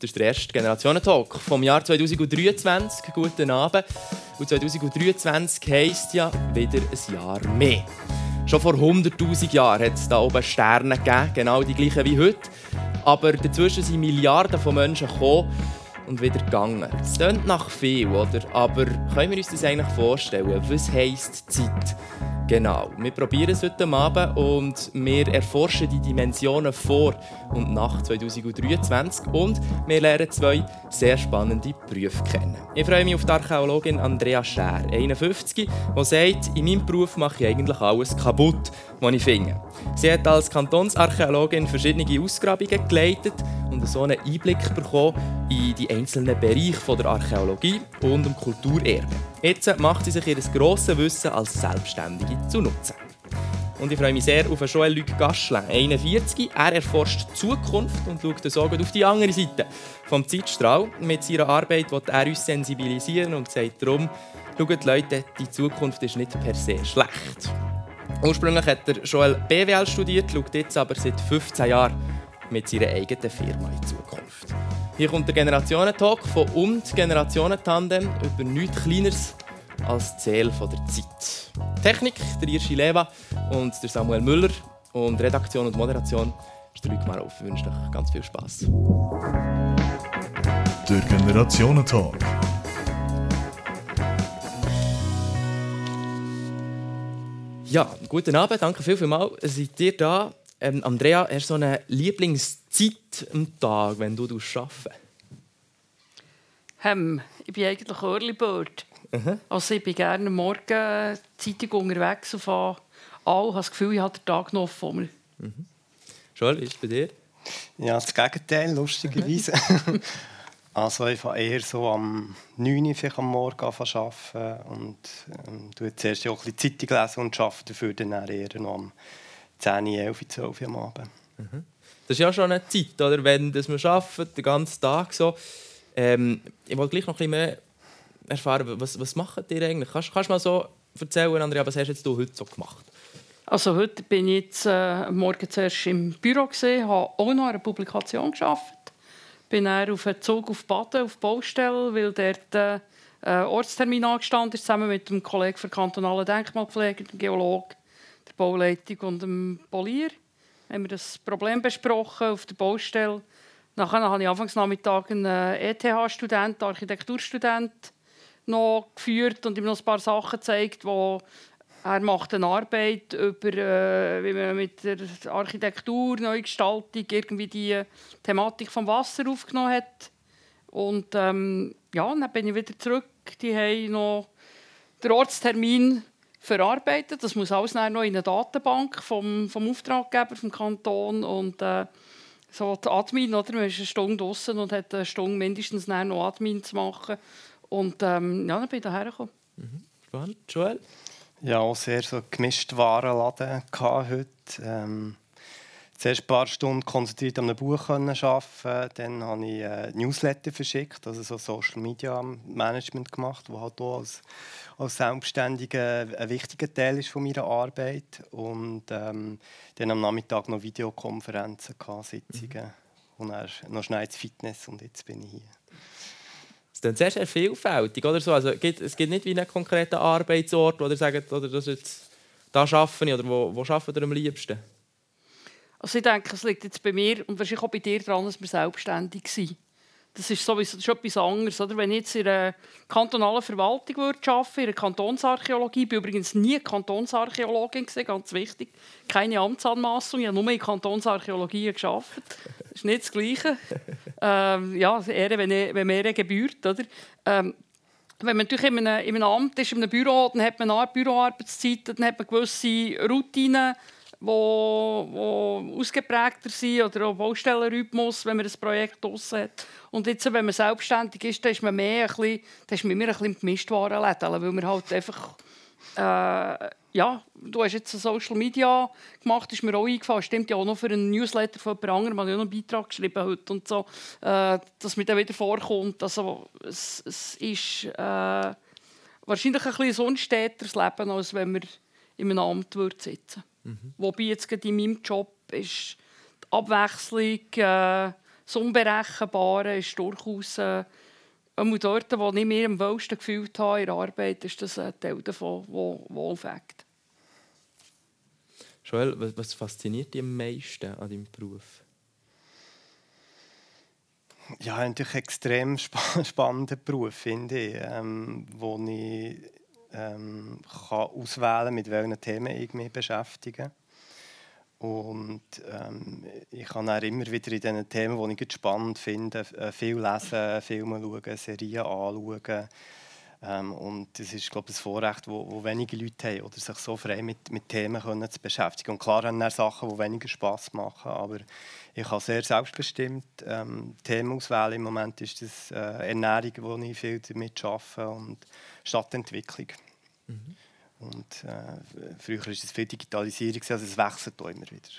Das ist der erste Generationentalk vom Jahr 2023. Guten Abend. Und 2023 heisst ja wieder ein Jahr mehr. Schon vor 100.000 Jahren hat es da oben Sterne gegeben, genau die gleichen wie heute. Aber dazwischen sind Milliarden von Menschen gekommen und wieder gegangen. Es klingt nach viel, oder? Aber können wir uns das eigentlich vorstellen? Was heisst Zeit? Genau, wir probieren es heute Abend und wir erforschen die Dimensionen vor und nach 2023 und wir lernen zwei sehr spannende Berufe kennen. Ich freue mich auf die Archäologin Andrea Schär, 51, die sagt, in meinem Beruf mache ich eigentlich alles kaputt, was ich finde. Sie hat als Kantonsarchäologin verschiedene Ausgrabungen geleitet und so einen Einblick bekommen in die einzelnen Bereiche der Archäologie und dem Kulturerbe. Jetzt macht sie sich ihr grosses Wissen als Selbstständige zu nutzen. Und ich freue mich sehr auf Joël-Luc Gaschlin, 41. Er erforscht die Zukunft und schaut so auf die andere Seite vom Zeitstrahl. Mit seiner Arbeit will er uns sensibilisieren und sagt darum, schaut Leute, die Zukunft ist nicht per se schlecht. Ursprünglich hat er Joel BWL studiert, schaut jetzt aber seit 15 Jahren mit seiner eigenen Firma in Zukunft. Hier kommt der Generationentalk von und Generationentandem über nichts Kleineres als Ziel der Zeit. Technik der Irschi Leva und der Samuel Müller und Redaktion und Moderation ist der Luc Marov. Ich wünsche euch ganz viel Spass. Der Generationentalk. Ja, guten Abend, danke viel, vielmals. Seid ihr da? Ähm, Andrea, hast du so eine Lieblingszeit am Tag, wenn du arbeitest? Ähm, ich bin eigentlich Early Bird. Mhm. Also ich bin gerne Morgen Zeitung unterwegs und fahre an habe das Gefühl, ich habe den Tag noch vor mir. Mhm. Joel, wie ist es bei dir? Ja, das Gegenteil, lustigerweise. also ich fange eher so am 9 Uhr am Morgen arbeiten und ähm, zuerst auch ein bisschen Zeitung lesen und arbeite dafür dann eher noch am 10, 11, 12 Uhr am Abend. Mhm. Das ist ja schon eine Zeit, oder? wenn das man arbeitet, den ganzen Tag so. Ähm, ich wollte gleich noch ein bisschen mehr erfahren, was, was macht ihr eigentlich? Kannst, kannst du mal so erzählen, Andrea, was hast jetzt du heute so gemacht? Also heute bin ich jetzt äh, morgen zuerst im Büro gesehen, habe auch noch eine Publikation geschafft. Bin dann auf einen Zug auf Baden, auf die Baustelle, weil dort äh, Ortstermin angestanden ist, zusammen mit dem Kollegen für kantonale Denkmalpflege, dem Geologen Bauleitung und dem Polier. Haben wir das Problem besprochen auf der Baustelle. Nachher habe ich anfangs Nachmittag einen ETH-Student, Architekturstudent, noch geführt und ihm noch ein paar Sachen gezeigt, wo er macht eine Arbeit über, äh, wie man mit der Architektur, Neugestaltung irgendwie die Thematik vom Wasser aufgenommen hat. Und ähm, ja, dann bin ich wieder zurück. Die haben noch den Ortstermin verarbeitet. Das muss alles noch in eine Datenbank vom, vom Auftraggeber, vom Kanton und äh, so die Admin, oder? Man ist eine Stunde draußen und hat eine Stunde mindestens noch Admin zu machen. Und ähm, ja, dann bin ich hierher gekommen. Mhm. Spannend. Joel? Ja, auch sehr so gemischt Warenladen heute. Ähm, zuerst ein paar Stunden konzentriert an einem Buch arbeiten. Dann habe ich äh, Newsletter verschickt, also so Social Media Management gemacht, wo halt auch als als Selbstständiger ein wichtiger Teil ist von meiner Arbeit. Und ähm, dann am Nachmittag noch Videokonferenzen, Sitzungen mhm. und dann noch schnell ins Fitness und jetzt bin ich hier. Das ist sehr, sehr vielfältig, oder so? Also, es gibt nicht wie einen konkreten Arbeitsort, wo ihr sagt, oder das jetzt, da arbeite ich, oder wo, wo arbeitet ihr am liebsten? Also ich denke, es liegt jetzt bei mir und wahrscheinlich auch bei dir daran, dass wir selbstständig sind. Das ist sowieso das ist etwas anderes. Oder? Wenn ich jetzt in einer kantonalen Verwaltung würde arbeiten in der Kantonsarchäologie, ich bin übrigens nie Kantonsarchäologin, ganz wichtig, keine Amtsanmaßung, ich habe nur in Kantonsarchäologie gearbeitet. Das ist nicht das Gleiche. ähm, ja, Ehre, wenn, wenn mehr gebührt. Oder? Ähm, wenn man natürlich in einem, in einem Amt ist, in einem Büro, dann hat man eine Büroarbeitszeit, dann hat man gewisse Routinen, wo ausgeprägter sind oder auch Baustellenrhythmus, wenn man ein Projekt draussen hat. Und jetzt, wenn man selbstständig ist, dann ist man mehr ein bisschen, ist man immer ein bisschen Gemischtwarenläden, weil man halt einfach äh, ja, du hast jetzt Social Media gemacht, ist mir auch eingefallen. Stimmt ja auch noch für einen Newsletter von jemand anderem. Ich habe noch einen Beitrag geschrieben heute und so, äh, dass mir dann wieder vorkommt. Also, es, es ist äh, wahrscheinlich ein bisschen ein unsteteres Leben, als wenn man in einem Amt sitzen würde. Mhm. Wobei jetzt in meinem Job ist die Abwechslung, äh, das Unberechenbare ist durchaus äh, dort, wo ich mir am wohlsten gefühlt habe in der Arbeit, ist das ein Teil davon, wo wohlfängt. Joel, was fasziniert dich am meisten an deinem Beruf? Ja, natürlich ein extrem sp spannender Beruf, finde ich, ähm, wo ich ähm, kann auswählen mit welchen Themen ich mich beschäftige. Und ähm, ich kann auch immer wieder in diesen Themen, die ich spannend finde, äh, viel lesen, Filme schauen, Serien anschauen. Ähm, und das ist, glaube ich, ein Vorrecht, wo, wo wenige Leute haben, oder sich so frei mit, mit Themen können zu beschäftigen. Und klar haben dann Sachen, die weniger Spass machen, aber ich kann sehr selbstbestimmt ähm, Themen auswählen. Im Moment ist das äh, Ernährung, wo ich viel damit arbeite, und Stadtentwicklung. Mhm. Und äh, früher war es viel Digitalisierung, also es wechselt auch immer wieder.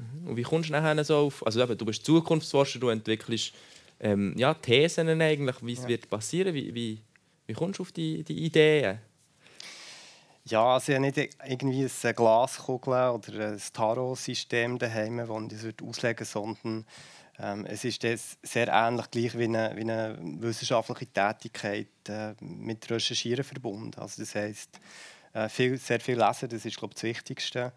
Mhm. Und wie kommst du nachher so auf, also eben, du bist Zukunftsforscher, du entwickelst ähm, ja, Thesen eigentlich, wie es ja. wird passieren, wie, wie wie kommst du auf die, die Ideen? Ja, also ich habe nicht irgendwie eine Glaskugel oder ein Tarot-System daheim, das ich auslegen sondern ähm, es ist sehr ähnlich gleich wie eine, wie eine wissenschaftliche Tätigkeit äh, mit Recherchieren verbunden. Also das heisst, äh, viel, sehr viel lesen, das ist glaube ich, das Wichtigste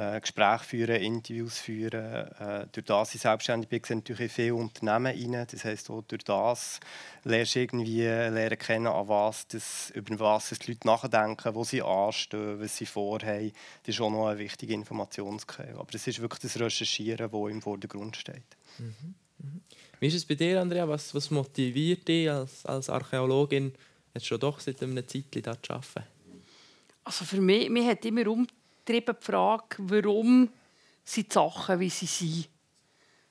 äh, Gespräche führen, Interviews führen. Äh, durch das ich selbstständig bin, sehe natürlich in viele Unternehmen rein. Das heisst, auch durch das lernst du irgendwie lernen kennen, an was das, über was die Leute nachdenken, wo sie anstehen, was sie vorhaben. Das ist auch noch eine wichtige Informationsquelle. Aber es ist wirklich das Recherchieren, das im Vordergrund steht. Mhm. Mhm. Wie ist es bei dir, Andrea? Was, was motiviert dich als, als Archäologin, jetzt schon doch seit einer Zeit hier zu arbeiten? Also für mich, mich hat immer um getrieben die Frage, warum sind die Sachen, wie sie sind.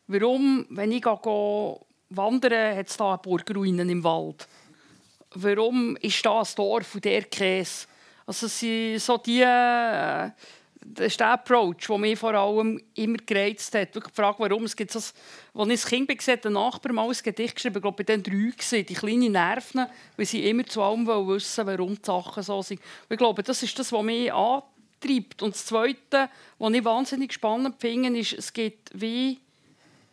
Warum, wenn ich gehe, wandere, hat es da eine Burgruinen im Wald? Warum ist da ein Dorf und der Käse? Also es so die... Äh, das ist der Approach, der mich vor allem immer gereizt hat. Die Frage, warum. Es gibt so, als ich als Kind gesehen habe, ein Nachbar mal ein Gedicht geschrieben, ich glaube, bei den drei gesehen, die kleinen Nerven, weil sie immer zu allem wissen warum die Sachen so sind. Ich glaube, das ist das, was mich antreibt treibt. Und das Zweite, was ich wahnsinnig spannend finde, ist, es gibt wie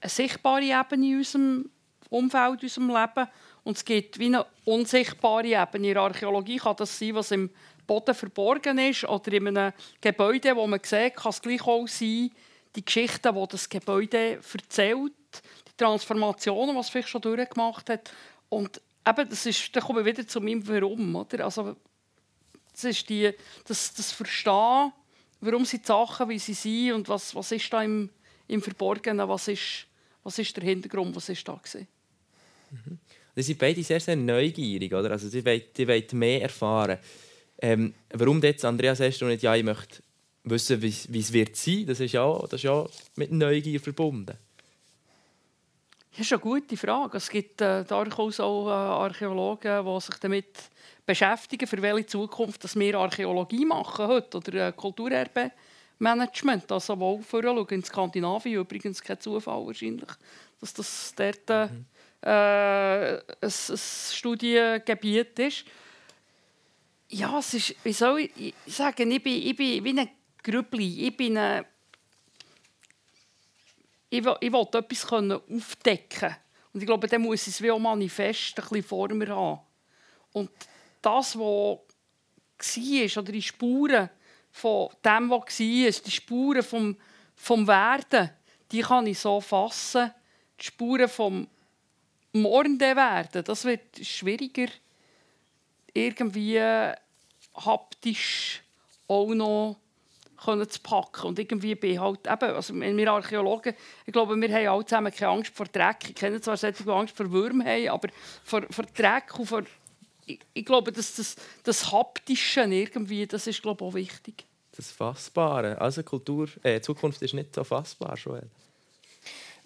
eine sichtbare Ebene in unserem Umfeld, in unserem Leben. Und es gibt wie eine unsichtbare Ebene. In der Archäologie kann das sein, was im Boden verborgen ist oder in einem Gebäude, wo man sieht, kann es gleich auch sein, die Geschichten, die das Gebäude erzählt, die Transformationen, die es vielleicht schon durchgemacht hat. Und eben, das ist, da kommen wir wieder zu meinem Warum. Oder? Also, das ist die, das, das Verstehen, warum sind die Sachen, wie sie sind und was, was ist da im, im Verborgenen, was ist, was ist der Hintergrund, was ist da gewesen. Mhm. Sie sind beide sehr, sehr neugierig, oder? Also sie wollen, sie wollen mehr erfahren. Ähm, warum jetzt, Andreas, sagst du nicht, ja, ich möchte wissen, wie es wird sein? Das ist ja, das ist ja mit Neugier verbunden. Das ist eine gute Frage. Es gibt äh, durchaus auch äh, Archäologen, die sich damit beschäftigen, für welche Zukunft dass wir Archäologie machen heute oder äh, Kulturerbe-Management. Also wo vorschauen in Skandinavien, übrigens kein Zufall wahrscheinlich, dass das dort äh, mhm. ein, ein Studiengebiet ist. Ja, es ist, wie soll ich sagen, ich bin, ich bin wie ein Grübli, ich bin eine, ich will, ich will etwas aufdecken Und ich glaube, dann muss ich es wie auch manifest ein bisschen vor mir haben. Und das, was war, oder die Spuren von dem, was war, die Spuren vom, vom Werden, die kann ich so fassen. Die Spuren vom Morgen werden, das wird schwieriger irgendwie haptisch auch noch können zu packen. Und irgendwie bin halt eben, also wir Archäologen, ich glaube, wir haben alle zusammen keine Angst vor Dreck. Ich kenne zwar solche, die Angst vor Würmern haben, aber vor, vor Dreck und vor ich, ich, glaube, dass das, das Haptische irgendwie, das ist glaube ich, auch wichtig. Das Fassbare. Also Kultur, äh, Zukunft ist nicht so fassbar, Joel.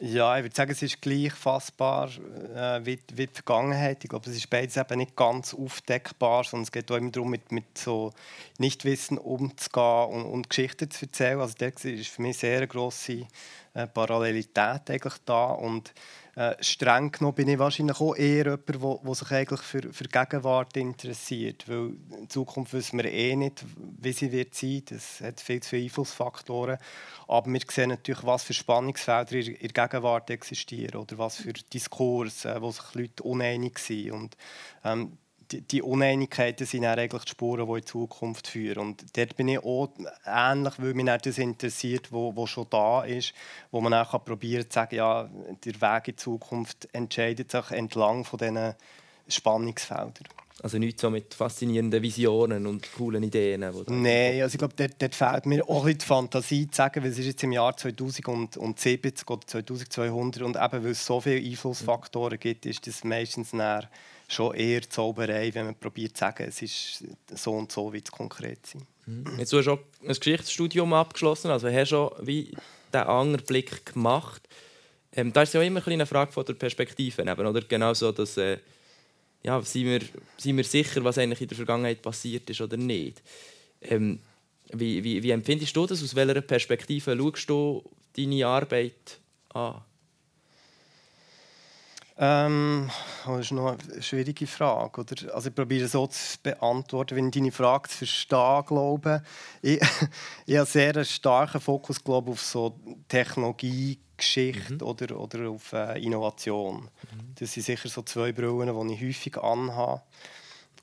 Ja, ich würde sagen, es ist gleich fassbar äh, wie, wie, die Vergangenheit. Ich glaube, es ist beides eben nicht ganz aufdeckbar, sondern es geht auch immer darum, mit, mit so Nichtwissen umzugehen und, und Geschichten zu erzählen. Also das ist für mich sehr eine grosse äh, Parallelität eigentlich da und Äh, streng genommen bin ich wahrscheinlich auch eher jemand, der sich eigentlich für, für Gegenwart interessiert. Weil in Zukunft wissen wir eh nicht, wie sie wird sein. Das hat viel zu viele Einflussfaktoren. Aber wir sehen natürlich, was für Spannungsfelder in der Gegenwart existieren oder was für Diskurse, wo sich Leute uneinig sind. Und, ähm, die, Uneinigkeiten sind dann eigentlich die Spuren, die in die Zukunft führen. Und dort bin ich auch ähnlich, weil mich das interessiert, wo, wo schon da ist, wo man auch probieren zu sagen, ja, der Weg in die Zukunft entscheidet sich entlang von diesen Spannungsfeldern. Also nicht so mit faszinierenden Visionen und coolen Ideen? Nein, also ich glaube, dort, dort fehlt mir auch die Fantasie zu sagen, weil es ist jetzt im Jahr 2070 oder 2200 und eben weil es so viele Einflussfaktoren gibt, ist das meistens näher schon eher Zauberei, wenn man probiert zu sagen, es ist so und so, wie es konkret sein. Mhm. Jetzt hast du schon ein Geschichtsstudium abgeschlossen, also hast schon wie den anderen Blick gemacht. Ähm, da ist ja immer eine Frage von der Perspektive, eben, oder? Genau so, dass äh, ja, sind, wir, sind wir sicher, was eigentlich in der Vergangenheit passiert ist oder nicht. Ähm, wie, wie, wie empfindest du das? Aus welcher Perspektive schaust du deine Arbeit an? Ähm, das ist noch eine schwierige Frage. Oder? Also ich probiere so zu beantworten, wenn ich deine Frage zu verstehen glaube. Ich, ich habe sehr einen starken Fokus glaube auf so Technologiegeschichte mhm. oder, oder auf äh, Innovation. Mhm. Das sind sicher so zwei Brillen, die ich häufig anhabe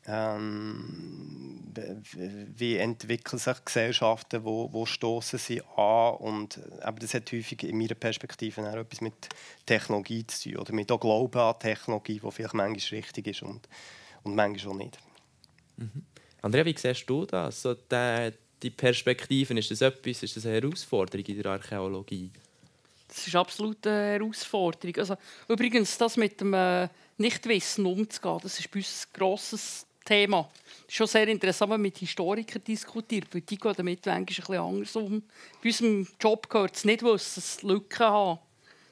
ähm, wie entwickeln sich Gesellschaften, wo, wo stoßen sie an und aber das hat häufig in meiner Perspektive auch etwas mit Technologie zu tun oder mit auch Glauben an Technologie, wo vielleicht manchmal richtig ist und, und manchmal auch nicht. Mhm. Andrea, wie siehst du das? So die, die Perspektiven, ist das etwas, ist das eine Herausforderung in der Archäologie? Das ist absolut eine Herausforderung. Also, übrigens, das mit dem äh, Nichtwissen umzugehen, das ist bei uns ein grosses Thema. Es ist schon sehr interessant, wenn man mit Historikern diskutiert, weil die gehen damit manchmal ein anders um. Bei unserem Job gehört es nicht, wissen, es Lücken haben.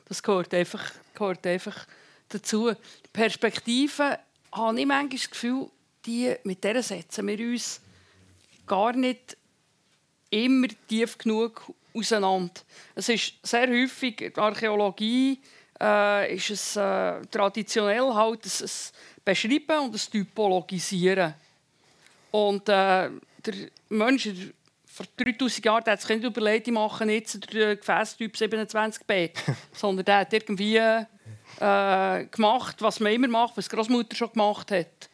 Das gehört einfach, gehört einfach dazu. Die Perspektive habe ich manchmal das Gefühl, die, mit der setzen wir uns gar nicht immer tief genug auseinander. Es ist sehr häufig in der Archäologie äh, ist es äh, traditionell halt ein beschreiben und ein Typologisieren. Und äh, der Mensch vor 3000 Jahren hat sich nicht überlegt, ich mache jetzt den Gefäßtyp 27b, sondern der hat irgendwie äh, gemacht, was man immer macht, was die Großmutter schon gemacht hat.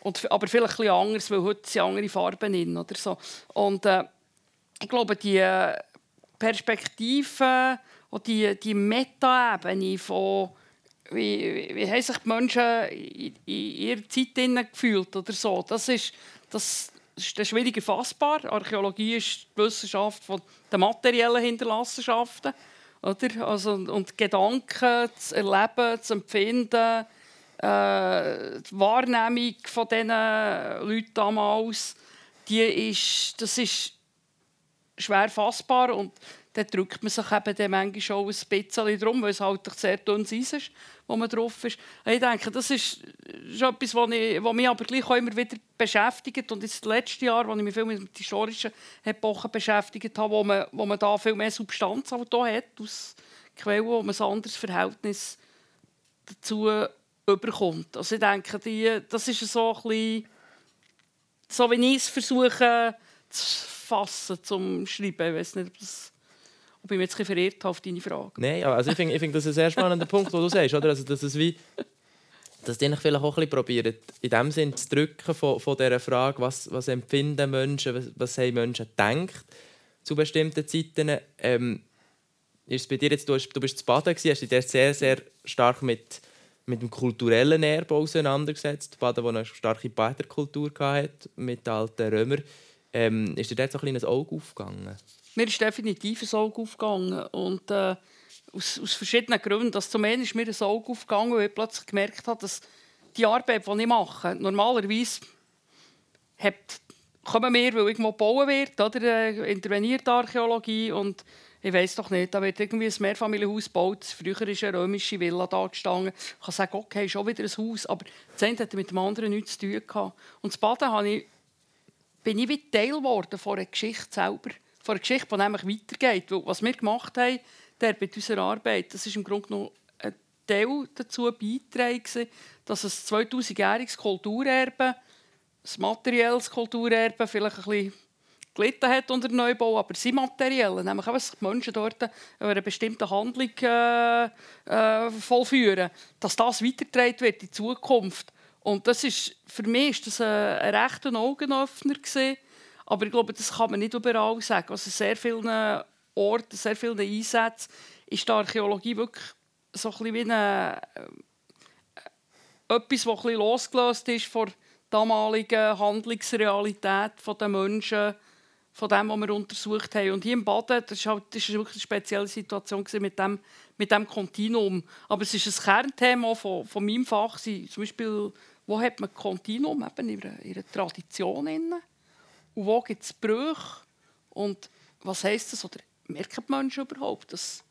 Und, aber vielleicht ein anders, weil heute sind andere Farben drin oder so. Und äh, ich glaube, die äh, Perspektive und die, die Meta-Ebene von wie, wie haben sich die Menschen in, in ihrer Zeit gefühlt oder so. Das ist, das ist schwierig erfassbar. Archäologie ist die Wissenschaft von den materiellen Hinterlassenschaften. Oder? Also, und Gedanken zu erleben, zu empfinden, äh, die Wahrnehmung von diesen Leuten damals, die ist, das ist schwer fassbar und da drückt man sich eben dann manchmal auch ein bisschen drum, weil es halt sehr dünnes Eis ist, wo man drauf ist. Ich denke, das ist schon etwas, was, ich, was mich aber gleich auch immer wieder beschäftigt. Und jetzt das letzte Jahr, als ich mich viel mit historischen Epoche beschäftigt habe, wo man, wo man da viel mehr Substanz auch da hat, aus Quellen, wo man ein anderes Verhältnis dazu überkommt. Also ich denke, die, das ist so ein bisschen, so wie ich es versuche zu fassen, zum Schreiben. Ich weiß nicht, ob das ich mich jetzt ein verirrt habe auf deine Frage. Nein, also ich finde, find, das ist ein sehr spannender Punkt, den du sagst. Oder? Also, dass es wie dass die vielleicht auch ein probieren, in dem Sinn zu drücken von, von dieser Frage, was, was empfinden Menschen, was, was haben Menschen gedacht zu bestimmten Zeiten. Ähm, ist bei dir jetzt, du, hast, du bist zu Baden hast dich sehr, sehr stark mit, mit dem kulturellen Erbe auseinandergesetzt. Baden, wo eine starke Baderkultur hatte, mit alten Römern. Ähm, ist dir dort so ein kleines Auge aufgegangen? Mir ist definitiv ein Auge aufgegangen. Und, äh, aus, aus, verschiedenen Gründen. Das zum einen ist mir ein Auge aufgegangen, weil ich plötzlich gemerkt habe, dass die Arbeit, die ich mache, normalerweise hat, kommen wir, weil irgendwo bauen wird, oder äh, interveniert Archäologie und ich weiß doch nicht, da wird irgendwie ein Mehrfamilienhaus gebaut. Früher ist eine römische Villa da gestanden. Ich kann sagen, okay, schon wieder ein Haus, aber das eine hat mit dem anderen nichts zu tun gehabt. Und das Baden habe ich, bin ich wie Teil geworden von einer Geschichte selber von einer Geschichte, die nämlich weitergeht. Was wir gemacht haben, der unserer Arbeit, das ist im Grunde genommen eine Teil dazu beitragen, dass ein 2000-jähriges Kulturerbe, ein materielles Kulturerbe, vielleicht ein bisschen gelitten hat unter dem Neubau, aber sie materiell, nämlich auch, dass die Menschen dort eine bestimmte Handlung äh, äh, vollführen, dass das weitergetragen wird in Zukunft. Und das ist, für mich ist das ein, ein rechter Augenöffner gewesen. Aber ich glaube, das kann man nicht überall sagen. Also sehr vielen Orten, sehr vielen Einsätzen ist die Archäologie wirklich so ein wie eine, äh, etwas, das ein losgelöst ist von der damaligen Handlungsrealität der Menschen, von dem, was wir untersucht haben. Und hier im Baden, das war halt, wirklich eine spezielle Situation mit dem, mit dem Kontinuum. Aber es ist ein Kernthema von, von meinem Fach. Zum Beispiel, wo hat man Kontinuum in ihrer Tradition? Innen? Und wo gibt es Brüche? Und was heisst das? Oder merken die Menschen überhaupt, dass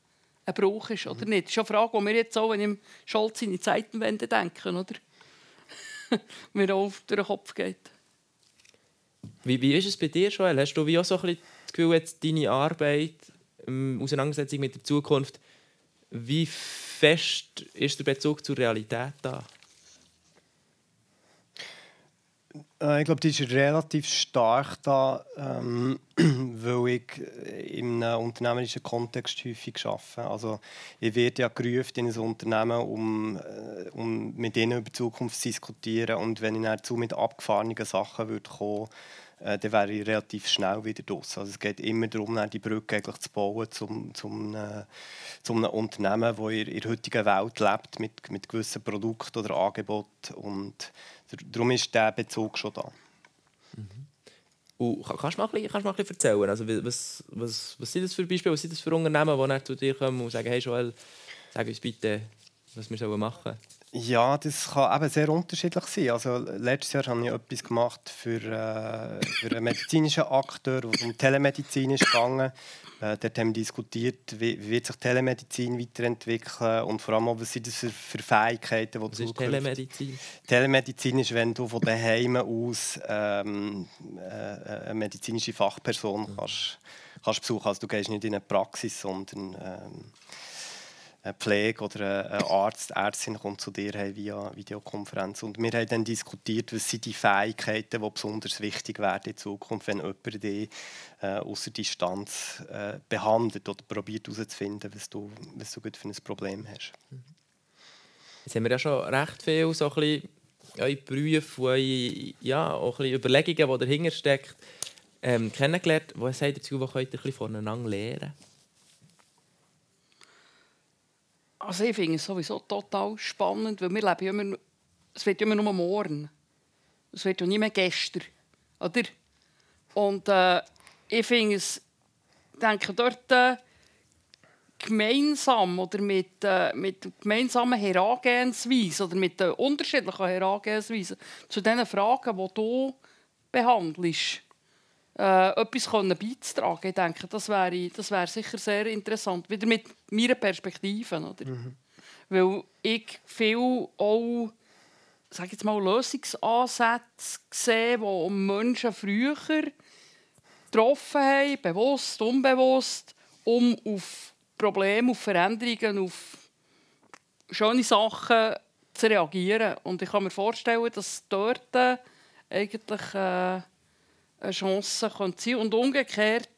ein Bruch ist oder nicht? Das ist eine Frage, die wir jetzt auch, wenn ich Scholz in die Zeitenwende denken, oder? mir auch durch den Kopf geht. Wie, wie ist es bei dir, Joel? Hast du wie auch so ein bisschen das Gefühl, jetzt deine Arbeit, ähm, Auseinandersetzung mit der Zukunft, wie fest ist der Bezug zur Realität da? Äh, ich glaube, die ist relativ stark da, ähm, weil ich in einem unternehmerischen Kontext häufig arbeite. Also, ich werde ja gerufen in ein Unternehmen, um, äh, um mit ihnen über die Zukunft zu diskutieren. Und wenn ich dazu mit abgefahrenen Sachen würde kommen äh, dann wäre ich relativ schnell wieder draus. Also es geht immer darum, die Brücke eigentlich zu bauen zum, zum, äh, zum einem Unternehmen, das in, der heutigen Welt lebt, mit, mit gewissen Produkten oder Angeboten. Und darum ist dieser Bezug schon da. Mhm. Und kannst du mal ein bisschen, kannst mal ein bisschen erzählen? Also, was, was, was sind das für Beispiele? Was sind das für Unternehmen, die zu dir kommen und sagen, hey Joel, sag uns bitte, was wir machen sollen? Ja, das kann eben sehr unterschiedlich sein. Also, letztes Jahr habe ich etwas gemacht für, äh, für einen medizinischen Akteur, wo es um Telemedizin ist gegangen. Äh, dort haben wir diskutiert, wie, wie wird sich Telemedizin weiterentwickeln und vor allem, was sind das für, für Fähigkeiten, die Was ist Telemedizin? Telemedizin ist, wenn du von daheim aus ähm, äh, eine medizinische Fachperson mhm. kannst, kannst besuchen. Also du gehst nicht in eine Praxis, sondern ähm, Pflege oder ein Arzt, Ärztin kommt zu dir hey, via Videokonferenz. Und wir haben dann diskutiert, was sind die Fähigkeiten, die besonders wichtig werden in Zukunft, wenn jemand dich äh, außer Distanz äh, behandelt oder probiert herauszufinden, was du, was du für ein Problem hast. Jetzt haben wir ja schon recht viel so ein bisschen eure Berufe, eure, ja, auch ein bisschen Überlegungen, die dahinter stecken, ähm, kennengelernt. Was sagt ihr dazu, was könnt ihr ein bisschen voneinander lernen? Also ich finde es sowieso total spannend, weil wir leben immer, es wird immer nur morgen. Es wird ja nicht mehr gestern. Oder? Und äh, ich finde es, denke dort äh, gemeinsam oder mit, äh, mit gemeinsamen Herangehensweisen oder mit den unterschiedlichen Herangehensweisen zu den Fragen, die du behandelst, äh, etwas können beizutragen. Ich denke, das wäre, das wäre sicher sehr interessant. Wieder mit meiner Perspektive. Oder? Mhm. Weil ich viel auch sag jetzt mal, Lösungsansätze sehe, die Menschen früher getroffen haben, bewusst, unbewusst, um auf Probleme, auf Veränderungen, auf schöne Sachen zu reagieren. Und ich kann mir vorstellen, dass dort eigentlich äh, eine Chance könnte sein Und umgekehrt,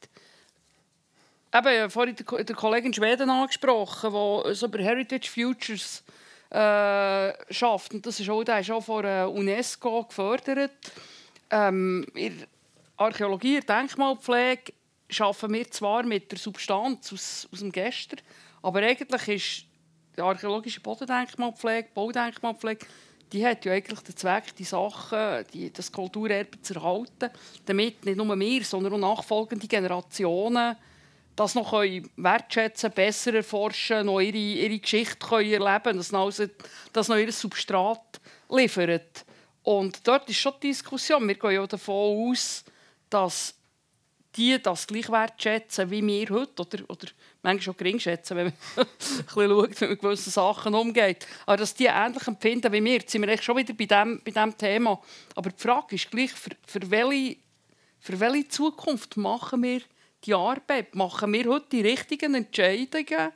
eben, vorhin der, der Kollegin Schweden angesprochen, die so über Heritage Futures äh, schafft. Und das ist auch, der ist auch von der UNESCO gefördert. Ähm, in Archäologie, in Denkmalpflege arbeiten wir zwar mit der Substanz aus, aus dem Gestern, aber eigentlich ist die archäologische Bodendenkmalpflege, Baudenkmalpflege die hat ja eigentlich den Zweck, die Sachen, die, das Kulturerbe zu erhalten, damit nicht nur wir, sondern auch nachfolgende Generationen das noch können wertschätzen besser erforschen, noch ihre, ihre Geschichte können erleben können, also, das noch ihr Substrat liefert. Und dort ist schon die Diskussion. Wir gehen ja davon aus, dass die das gleich wertschätzen wie wir heute. Oder, oder manchmal auch gering schätzen, wenn man schaut, wie man mit gewissen Sachen umgeht. Aber dass die ähnlich empfinden wie wir. Jetzt sind wir echt schon wieder bei diesem bei dem Thema. Aber die Frage ist gleich, für, für, welche, für welche Zukunft machen wir die Arbeit? Machen wir heute die richtigen Entscheidungen?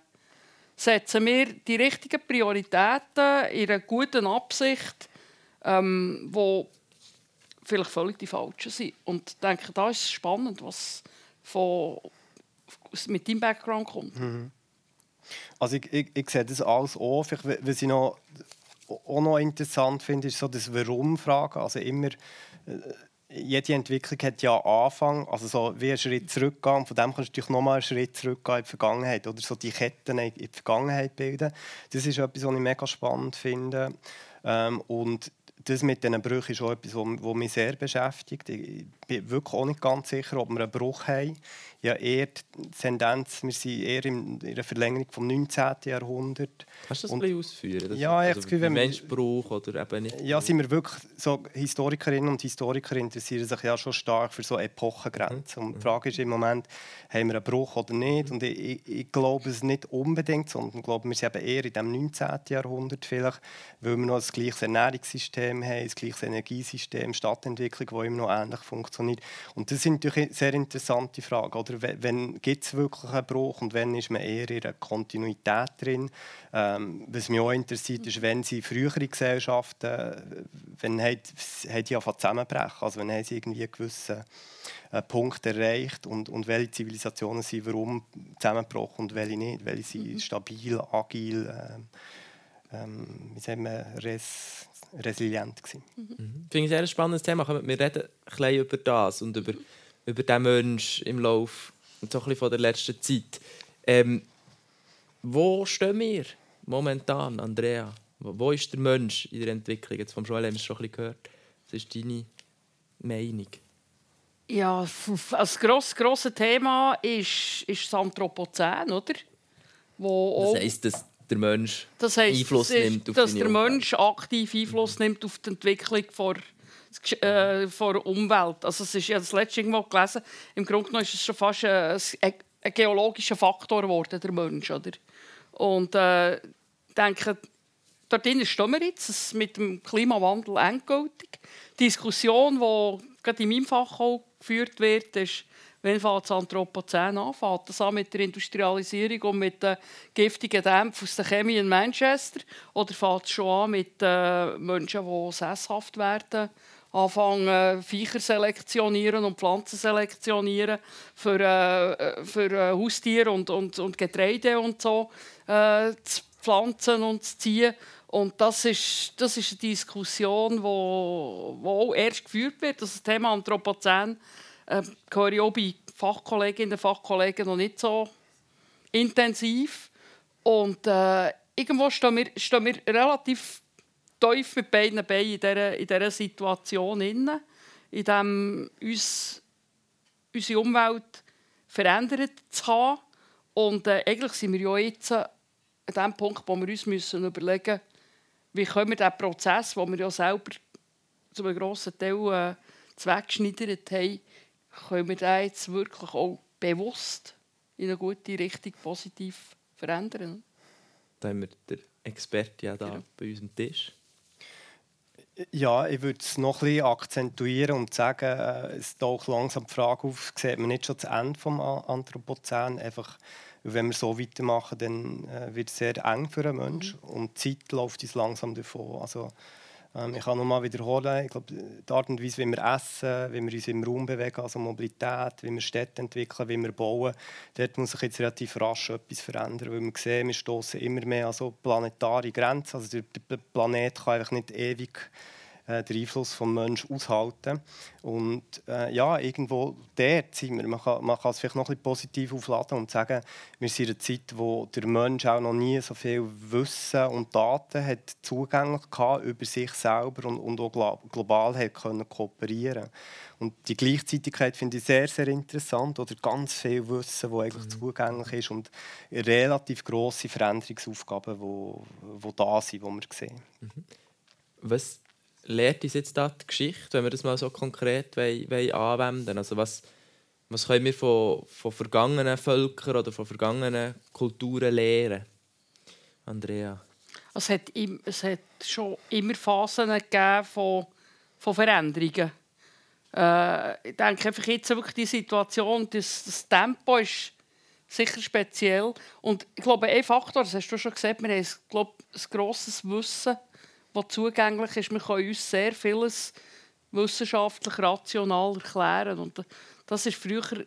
setzen wir die richtigen Prioritäten in einer guten Absicht, ähm, wo vielleicht völlig die falschen sind. Und ich denke, da ist spannend, was von, mit deinem Background kommt. Mhm. Also ich, ich, ich sehe das alles auch. Was ich noch, auch noch interessant finde, ist so das Warum-Fragen. Also immer, äh, jede Entwicklung hat ja Anfang, also so wie einen Schritt zurückgehen. Von dem kannst du natürlich nochmal einen Schritt zurückgehen in die Vergangenheit oder so die Ketten in die Vergangenheit bilden. Das ist etwas, was ich mega spannend finde. Ähm, und das mit diesen Brüchen ist auch etwas, was mich sehr beschäftigt. Ich bin wirklich auch nicht ganz sicher, ob wir einen Bruch haben ja eher die Tendenz, wir sind eher in der Verlängerung vom 19. Jahrhundert. Kannst du das und, ein bisschen ausführen? Das ja, ich also, das Gefühl, Menschbrauch oder eben nicht? Ja, sind wir wirklich, so Historikerinnen und Historiker interessieren sich ja schon stark für so Epochengrenzen. Und die Frage ist im Moment, haben wir einen Bruch oder nicht? Und ich, ich, glaube es nicht unbedingt, sondern ich glaube, wir sind eben eher in dem 19. Jahrhundert vielleicht, weil wir noch das gleiche Ernährungssystem haben, das gleiche Energiesystem, Stadtentwicklung, die immer noch ähnlich funktioniert. Und das sind natürlich sehr interessante Fragen. Oder wenn gibt es wirklich einen Bruch und wenn ist man eher in einer Kontinuität drin? Ähm, was mich auch interessiert, ist, wenn sie frühere Gesellschaften, wenn haben, haben die angefangen zusammenbrechen, also wenn haben sie irgendwie einen gewissen äh, Punkt erreicht und, und welche Zivilisationen sind warum zusammengebrochen und welche nicht, welche sind mhm. stabil, agil, äh, ähm, wie sagen wir, res, resilient gewesen. Mhm. Ich finde es ein sehr spannendes Thema. Wir reden ein bisschen über das und über über diesen Menschen im Lauf und so ein von der letzten Zeit. Ähm, wo stehen wir momentan, Andrea? Wo ist der Mensch in der Entwicklung? Jetzt vom Joel haben wir es schon ein bisschen gehört. Was ist deine Meinung? Ja, das grosse, grosse Thema ist, ist das Anthropozän, oder? Wo das heisst, dass der Mensch das heisst, Einfluss nimmt auf Dass der Mensch aktiv Einfluss nimmt auf die Entwicklung von äh, vor Umwelt. Also es ist ja das letzte irgendwo gelesen. Im Grunde genommen ist es schon fast ein, ein geologischer Faktor geworden, der Mensch, oder? Und äh, ich denke, dort stehen wir jetzt, mit dem Klimawandel endgültig. Die Diskussion, die gerade in meinem Fach auch geführt wird, ist, wenn fängt das Anthropozän an? Fängt das an mit der Industrialisierung und mit den giftigen Dämpfen aus der Chemie in Manchester? Oder fängt es schon an mit äh, Menschen, die sesshaft werden anfangen, Viecher selektionieren und Pflanzen selektionieren für, äh, für äh, Haustiere und, und, und Getreide und so äh, zu pflanzen und zu ziehen. Und das ist, das ist eine Diskussion, die wo, wo auch erst geführt wird. Das Thema Anthropozän äh, höre ich auch bei Fachkolleginnen und Fachkollegen noch nicht so intensiv. Und äh, irgendwo stehen wir, stehen wir relativ tief mit beiden Beinen in dieser, in dieser Situation, in, dem uns unsere Umwelt verändert zu haben. Und äh, eigentlich sind wir ja jetzt an dem Punkt, wo wir uns müssen überlegen müssen, wie können wir diesen Prozess, den wir ja selber zu einem grossen Teil äh, zweckgeschneidert haben, können wir den jetzt wirklich auch bewusst in eine gute Richtung positiv verändern. Da haben wir den Experten ja da genau. bei uns am Tisch. Ja, ich würde es noch ein bisschen akzentuieren und sagen, äh, es taucht langsam die Frage auf, sieht man nicht schon das Ende des Anthropozän? Einfach, wenn wir so weitermachen, dann äh, wird es sehr eng für einen Menschen mhm. und die Zeit läuft uns langsam davon. Also, ähm, ich kann noch mal wiederholen, ich glaube, die Art und Weise, wie wir essen, wie wir uns im Raum bewegen, also Mobilität, wie wir Städte entwickeln, wie wir bauen, dort muss sich jetzt relativ rasch etwas verändern, weil wir sehen, wir stoßen immer mehr an so planetare Grenzen. Also der Planet kann einfach nicht ewig äh, den Einfluss des Menschen aushalten. Und äh, ja, irgendwo dort sind wir. Man kann, man kann es vielleicht noch ein bisschen positiv aufladen und sagen, wir sind in einer Zeit, wo der Mensch auch noch nie so viel Wissen und Daten hat zugänglich hatte über sich selber und, und auch global hat können kooperieren und die Gleichzeitigkeit finde ich sehr, sehr interessant. Oder ganz viel Wissen, das eigentlich mhm. zugänglich ist und relativ grosse Veränderungsaufgaben, die wo da sind, die wir sehen. Mhm. Was lehrt uns jetzt da die Geschichte, wenn wir das mal so konkret wollen, wollen anwenden Also was, was können wir von, von vergangenen Völkern oder von vergangenen Kulturen lernen? Andrea? Es hat, es hat schon immer Phasen gegeben von, von Veränderungen. Äh, ich denke einfach jetzt wirklich die Situation, das, das Tempo ist sicher speziell. Und ich glaube, ein Faktor, das hast du schon gesagt, wir haben glaube, ein grosses Wissen, das zugänglich ist. Wir können uns sehr vieles wissenschaftlich rational erklären. Und das ist früher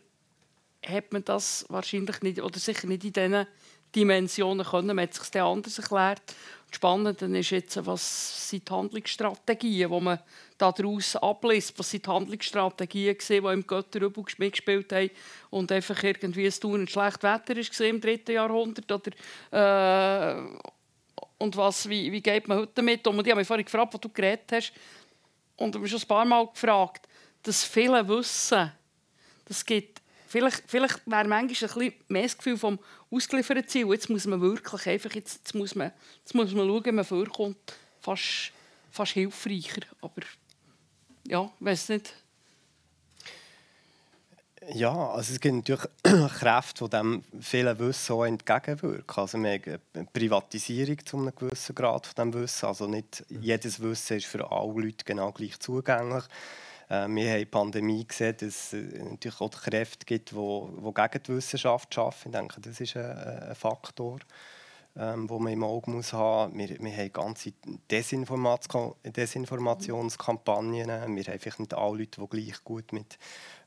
hat man das wahrscheinlich nicht oder sicher nicht in diesen Dimensionen können. Man hat sich anders erklärt. Das Spannende ist jetzt, was sind die Handlungsstrategien, die man daraus abliest. Was sind die Handlungsstrategien, die im Götterübel mitgespielt haben und einfach irgendwie es tun schlecht Wetter war im dritten Jahrhundert oder äh, und was, wie, wie geht man heute damit um? Und ich habe mich vorhin gefragt, was du geredet hast und ich habe schon ein paar Mal gefragt, das viele Wissen, das gibt vielleicht, vielleicht wäre manchmal ein bisschen mehr das Gefühl vom ausgelieferten Ziel. Jetzt muss man wirklich einfach, jetzt, jetzt, muss, man, jetzt muss man schauen, wie man vorkommt. Fast, fast hilfreicher. Aber ja, weiß nicht. Ja, also es gibt natürlich Kräfte, die dem vielen Wissen auch entgegenwirken. Also wir haben eine Privatisierung zu einem gewissen Grad von dem Wissen. Also nicht jedes Wissen ist für alle Leute genau gleich zugänglich. Äh, wir haben in der Pandemie gesehen, dass es natürlich auch Kräfte gibt, die, die gegen die Wissenschaft arbeiten. Ich denke, das ist ein, ein Faktor, ähm, den man im Auge muss haben. Wir, wir haben ganze Desinformation, Desinformationskampagnen. Wir haben vielleicht nicht alle Leute, die gleich gut mit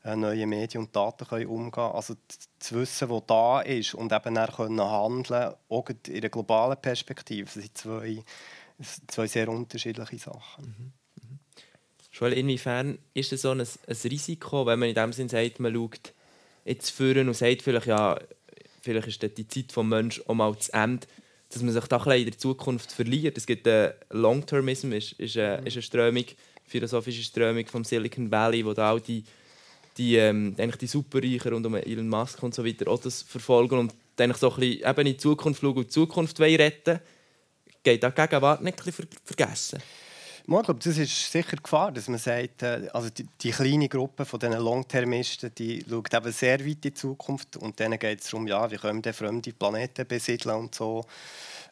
äh, neuen Medien und Daten können umgehen können. Also das Wissen, das da ist und eben dann können handeln auch in einer globalen Perspektive, das sind zwei, zwei sehr unterschiedliche Sachen. Mhm. Joel, inwiefern ist es so ein, ein Risiko, wenn man in dem Sinne sagt, man schaut jetzt führen und sagt vielleicht, ja, vielleicht ist die Zeit des Menschen auch mal zu Ende, dass man sich da ein in der Zukunft verliert. Es gibt einen Long-Termism, ist, ist, eine, ist eine Strömung, philosophische Strömung vom Silicon Valley, wo da auch die, die, ähm, eigentlich die Superreichen rund um Elon Musk und so weiter auch das verfolgen und eigentlich so ein bisschen eben in die Zukunft schauen und die Zukunft retten Geht da Gegenwart nicht ein bisschen vergessen? Ich glaube, das ist sicher Gefahr, dass man sagt, äh, also die, die, kleine Gruppe von diesen Longtermisten, die schaut eben sehr weit in die Zukunft und denen geht es darum, ja, wie können wir fremde Planeten besiedeln und so.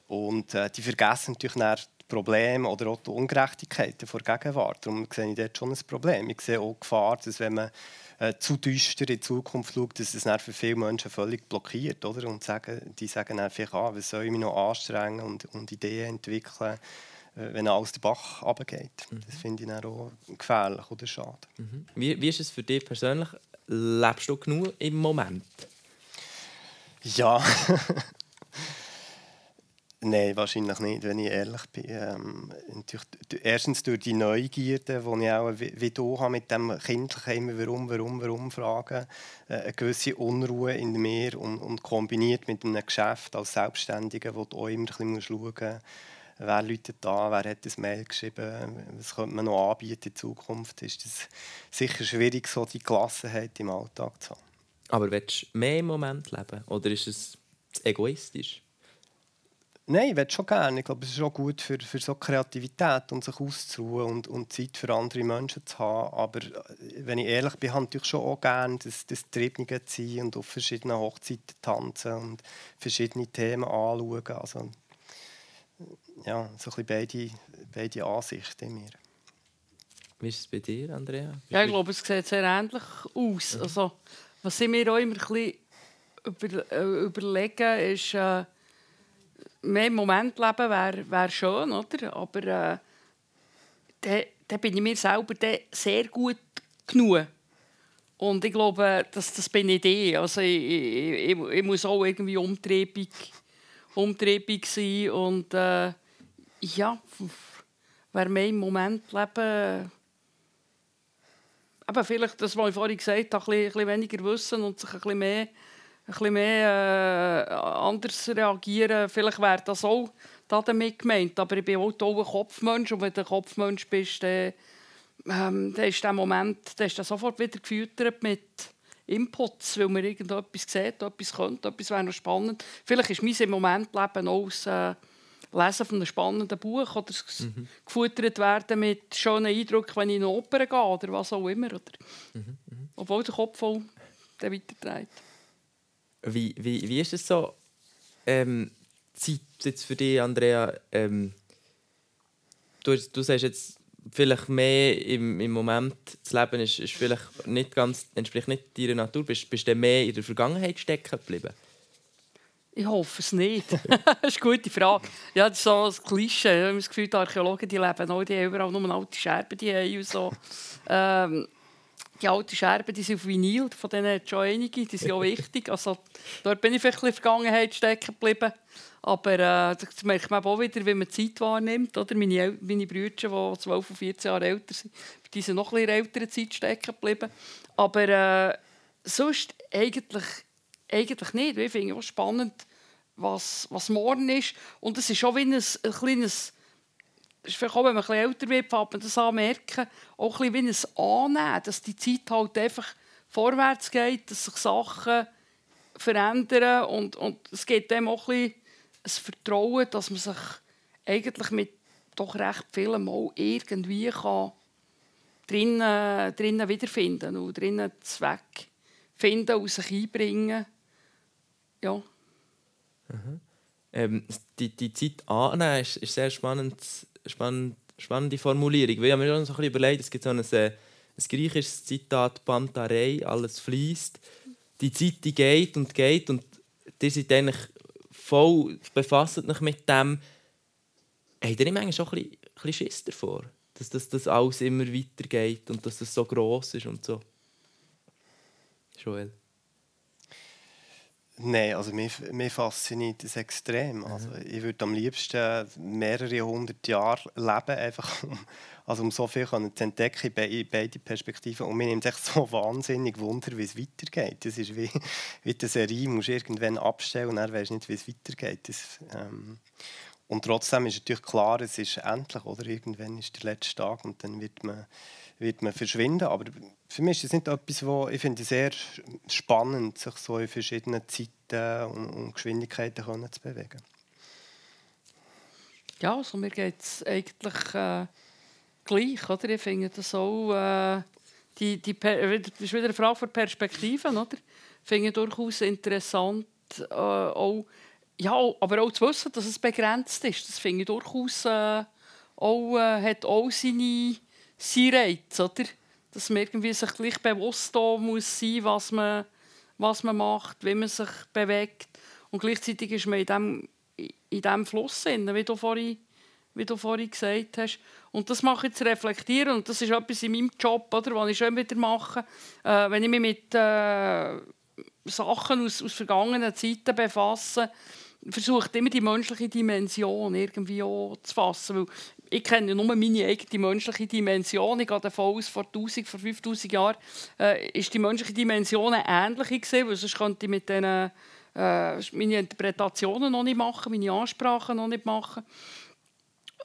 Und äh, die vergessen natürlich dann die Probleme oder auch die Ungerechtigkeiten der Gegenwart. Darum sehe ich dort schon ein Problem. Ich sehe auch Gefahr, dass wenn man äh, zu düster in die Zukunft schaut, dass es dann für viele Menschen völlig blockiert. Oder? Und sagen, die sagen vielleicht, ah, was soll ich mich noch anstrengen und, und Ideen entwickeln äh, wenn alles den Bach runtergeht. Mhm. Das finde ich dann auch gefährlich oder schade. Mhm. Wie, wie ist es für dich persönlich? Lebst du genug im Moment? Ja. Nein, wahrscheinlich nicht, wenn ich ehrlich bin. Ähm, erstens durch die Neugierde, die ich auch wie, wie du habe, mit dem kindlichen immer «Warum, warum, warum?» fragen, äh, eine gewisse Unruhe in mir und, und kombiniert mit einem Geschäft als Selbstständiger, wo du auch immer ein bisschen schauen musst, wer läutet da, wer hat das Mail geschrieben, was könnte man noch anbieten in Zukunft, ist es sicher schwierig, so die Gelassenheit im Alltag zu haben. Aber willst du mehr im Moment leben oder ist es egoistisch? Nein, ich will schon gerne. Ich glaube, es ist auch gut für, für so Kreativität und sich auszuruhen und, und Zeit für andere Menschen zu haben. Aber äh, wenn ich ehrlich bin, habe ich schon auch gerne das, das Triebige zu sein und auf verschiedenen Hochzeiten tanzen und verschiedene Themen anschauen. Also, ja, so ein beide, beide Ansichten in mir. Wie ist es bei dir, Andrea? Ja, ich glaube, es sieht sehr ähnlich aus. Mhm. Also, was ich mir auch immer ein bisschen über, äh, überlegen, ist, äh, mehr im Moment leben wäre wär schön, oder? aber äh, dann, dann bin ich mir selber sehr gut genug. Und ich glaube, das, das bin ich. Also ich, ich, ich, ich muss auch irgendwie umtriebig umtriebig und äh, ja, wer mehr im Moment leben, eben vielleicht das, was ich vorhin gesagt habe, ein bisschen, weniger wissen und sich ein bisschen mehr, ein bisschen mehr äh, anders reagieren. Vielleicht wäre das auch damit gemeint. Aber ich bin auch ein Kopfmensch und wenn du ein Kopfmensch bist, dann, ähm, dann ist der Moment dann ist der sofort wieder gefüttert mit Inputs, weil man irgendetwas sieht, etwas könnte, etwas wäre noch spannend. Vielleicht ist mein im Moment Leben auch das äh, Lesen von einem spannenden Buch oder mhm. gefuttert werden mit schönen Eindrücken, wenn ich in eine Oper gehe oder was auch immer. Oder? Mhm. Mhm. Obwohl der Kopf voll weiterträgt. Wie, wie, wie ist es so, ähm, Zeit jetzt für dich, Andrea? Ähm, du, du sagst jetzt, vielleicht mehr im, im Moment zu leben ist, ist vielleicht nicht ganz, entspricht nicht deiner Natur. Bist, bist du mehr in der Vergangenheit stecken geblieben? Ich hoffe es nicht. das ist eine gute Frage. Ja, das ist so ein Klischee. Ich habe das Gefühl, die Archäologen die leben auch, die haben überall nur alte Scherben die haben so. Ähm, die alten Scherben die sind auf Vinyl, von denen hat schon einige, die sind auch wichtig. Also, dort bin ich vielleicht in der Vergangenheit stecken geblieben. Aber äh, das merkt man auch wieder, wie man Zeit wahrnimmt. Oder? Meine, meine Brüder, die 12 und 14 Jahre älter sind, die sind noch ein bisschen älteren Zeit stecken geblieben. Aber äh, sonst eigentlich, eigentlich nicht. Ich finde es spannend, was, was morgen ist. Und es ist auch wie ein, ein kleines ist vielleicht auch, wenn man ein älter wird, fängt man das anmerken, auch ein wie ein Annehmen, dass die Zeit halt einfach vorwärts geht, dass sich Sachen verändern und, und es geht dem auch ein, bisschen ein Vertrauen, dass man sich eigentlich mit doch recht vielem Mal irgendwie kann drinnen, drinnen wiederfinden und drinnen Zweck finden und sich einbringen. Ja. Mhm. Ähm, die, die Zeit annehmen ist, ist sehr spannend spannend, spannende Formulierung. Ich habe mir schon so überlegt, es gibt so ein, äh, ein griechisches Zitat, Pantarei, alles fließt. Die Zeit die geht und geht und ihr seid eigentlich voll befasst euch mit dem. Habt ihr nicht manchmal schon ein bisschen, bisschen Schiss davor? Dass das, das alles immer weitergeht und dass das so gross ist und so? Joel? Nein, also mich, mich fasziniert das extrem. Mhm. Also ich würde am liebsten mehrere hundert Jahre leben, einfach um, also um so viel zu entdecken in beide Perspektiven. Und mir nimmt es so wahnsinnig Wunder, wie es weitergeht. Das ist wie, wie eine Serie, musst du irgendwann abstellen und dann weißt du nicht, wie es weitergeht. Das, ähm, und trotzdem ist natürlich klar, es ist endlich, oder? Irgendwann ist der letzte Tag und dann wird man wird man verschwinden. Aber für mich ist das nicht etwas, wo ich finde sehr spannend, sich so in verschiedenen Zeiten und, und Geschwindigkeiten können zu bewegen. Ja, also mir geht es eigentlich äh, gleich. Oder? Ich finde das auch, äh, die, die, das ist wieder eine Frage von Perspektiven. Oder? Ich finde durchaus interessant, äh, auch, ja, aber auch zu wissen, dass es begrenzt ist. Das finde ich durchaus äh, auch, äh, hat auch seine sein Reiz, oder? Dass man irgendwie sich gleich bewusst da muss sein, was man, was man macht, wie man sich bewegt. Und gleichzeitig ist man in diesem in dem Fluss, wie du, vorhin, wie du vorhin gesagt hast. Und das mache ich zu reflektieren. Und das ist etwas in meinem Job, oder, was ich schon wieder mache. Äh, wenn ich mich mit äh, Sachen aus, aus vergangenen Zeiten befasse, versuche immer die menschliche Dimension irgendwie auch zu fassen. Weil ich kenne nur meine eigene menschliche Dimension. Ich gehe davon aus, vor 1000, vor 5000 Jahren äh, ist die menschliche Dimension ähnlich gewesen, weil sonst könnte ich mit diesen, äh, meine Interpretationen noch nicht machen, meine Ansprachen noch nicht machen.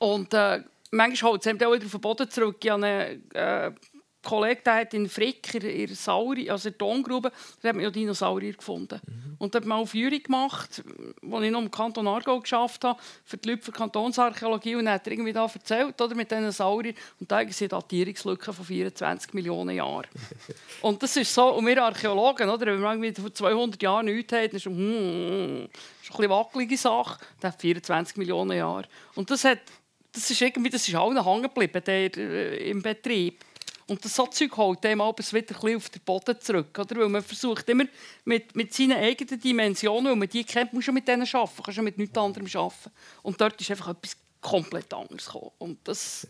Und äh, manchmal holt es auch wieder auf den Boden zurück. Ich habe eine, äh, Kollege der hat in Frick, in der Sauri, also in der Tongrube, da hat man ja Dinosaurier gefunden. Mhm. Und hat mal eine Führung gemacht, wo ich noch im Kanton Aargau geschafft habe, für die Leute für Kantonsarchäologie. Und dann hat er irgendwie da erzählt, oder, mit diesen Sauriern. Und da ist eine Datierungslücke von 24 Millionen Jahren. und das ist so, und wir Archäologen, oder, wenn wir irgendwie vor 200 Jahren nichts haben, dann ist es hm, ist eine wackelige Sache. Das hat 24 Millionen Jahre. Und das hat das ist irgendwie, das ist allen hängen geblieben, der, äh, im Betrieb. Und das so Zeug holt dem abends wieder ein auf den Boden zurück. Oder? Weil man versucht immer mit, mit seinen eigenen Dimensionen, weil man die kennt, muss man mit denen arbeiten, kannst du mit nichts anderem arbeiten. Und dort ist einfach etwas komplett anderes gekommen. Und das,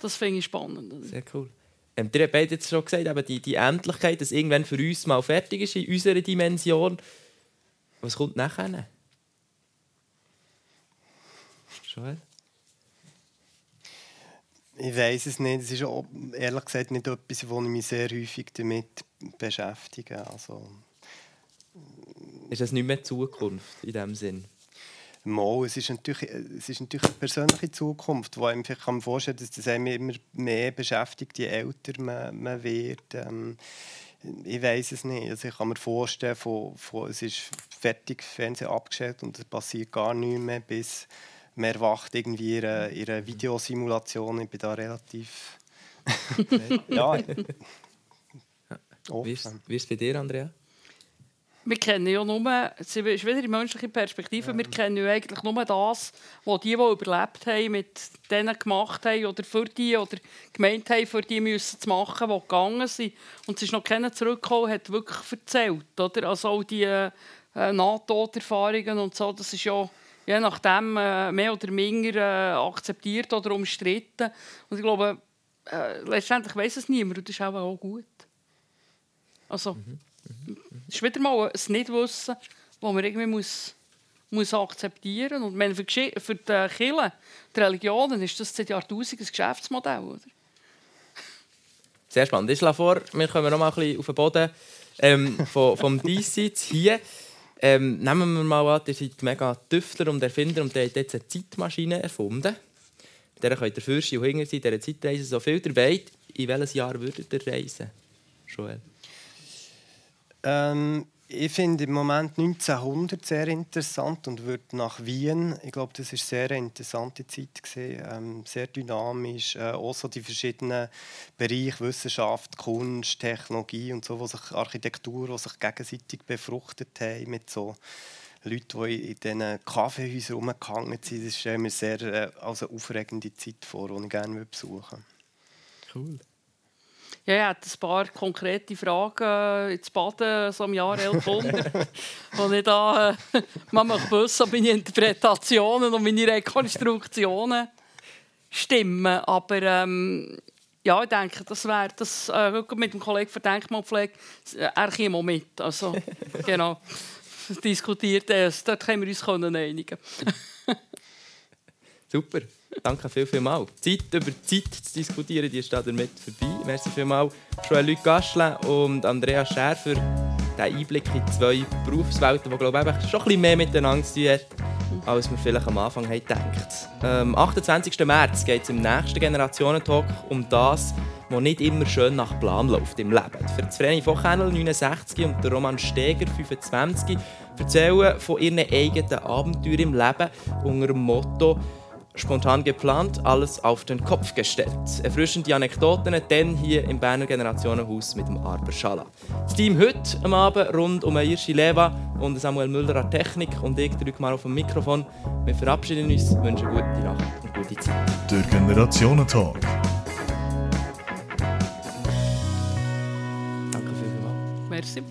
das finde ich spannend. Sehr cool. Ähm, ihr habt jetzt schon gesagt, aber die, die Endlichkeit, dass irgendwann für uns mal fertig ist in unserer Dimension. Was kommt nachher? Joel? Ich weiß es nicht. Es ist auch, ehrlich gesagt nicht etwas, wo ich mich sehr häufig damit beschäftige. Also, ist das nicht mehr Zukunft in diesem Sinn? Mal, es ist natürlich, es ist natürlich eine persönliche Zukunft, wo ich kann mir vorstellen dass das einem immer mehr beschäftigt, je älter man, man wird. Ähm, ich weiß es nicht. Also ich kann mir vorstellen, von, von, es ist fertig Fernsehen abgestellt und es passiert gar nichts mehr, bis man erwacht irgendwie ihre, ihre Videosimulation. Ich bin da relativ. ja. Wie ist, wie ist es bei dir, Andrea? Wir kennen ja nur, es ist wieder die menschliche Perspektive, ja. wir kennen ja eigentlich nur das, was die, die überlebt haben, mit denen gemacht haben oder für die oder gemeint haben, für die müssen zu machen, die gegangen sind. Und es ist noch keiner zurückgekommen, hat wirklich erzählt. Oder? Also auch die äh, Nahtoderfahrungen und so, das ist ja je nachdem äh, mehr oder minder äh, akzeptiert oder umstritten. Und ich glaube, äh, letztendlich weiß es niemand und das ist auch, auch gut. Also, mhm. Mhm. es ist wieder mal ein Nichtwissen, das man irgendwie muss, muss akzeptieren muss. Und für, für die Kirche, die Religionen, ist das seit Jahrtausenden ein Geschäftsmodell. Oder? Sehr spannend. Ich schlage vor, wir kommen noch mal ein bisschen auf den Boden ähm, vom, vom Diesseits hier. Ähm, nehmen wir mal an, ihr seid mega Tüftler und Erfinder und ihr habt jetzt eine Zeitmaschine erfunden. Mit der könnt ihr Fürst und Hinger sein, dieser Zeitreise so viel der weit. In welches Jahr würdet ihr reisen, Joel? Ähm, ich finde im Moment 1900 sehr interessant und würde nach Wien. Ich glaube, das ist sehr interessante Zeit gewesen, ähm, sehr dynamisch. Äh, auch so die verschiedenen Bereiche Wissenschaft, Kunst, Technologie und so, wo sich Architektur, wo sich gegenseitig befruchtet haben mit so Leuten, die in diesen Kaffeehäusern rumgehangen sind. Das stelle mir sehr äh, als eine aufregende Zeit vor, die ich gerne besuchen würde. Cool. Ja, ich hatte ein paar konkrete Fragen ins Baden, so im Jahr 1100, wo ich da äh, man wissen, ob meine Interpretationen und meine Rekonstruktionen stimmen. Aber ähm, ja, ich denke, das wäre das äh, mit dem Kollegen für Denkmalpflege, äh, er käme mit. Also, genau, diskutiert es. Dort können wir uns einigen. Super. Danke viel, viel mal. Zeit über Zeit zu diskutieren, die ist damit vorbei. Merci vielmals Joël-Luc Gaschle und Andrea Scher für den Einblick in zwei Berufswelten, die glaube ich, schon ein bisschen mehr miteinander zu tun haben, als wir vielleicht am Anfang gedacht Am 28. März geht es im nächsten Generationentalk um das, was nicht immer schön nach Plan läuft im Leben. Für Vreni von Kennel 69 und Roman Steger 25 erzählen von ihren eigenen Abenteuern im Leben unter dem Motto Spontan geplant, alles auf den Kopf gestellt. Erfrischende Anekdoten, dann hier im Berner Generationenhaus mit dem Arber Schala. Das Team heute am Abend rund um Irschi Leva und Samuel Müller an Technik und ich drücke mal auf dem Mikrofon. Wir verabschieden uns, wünschen gute Nacht und gute Zeit. Der Generationentalk. Danke vielmals. Merci.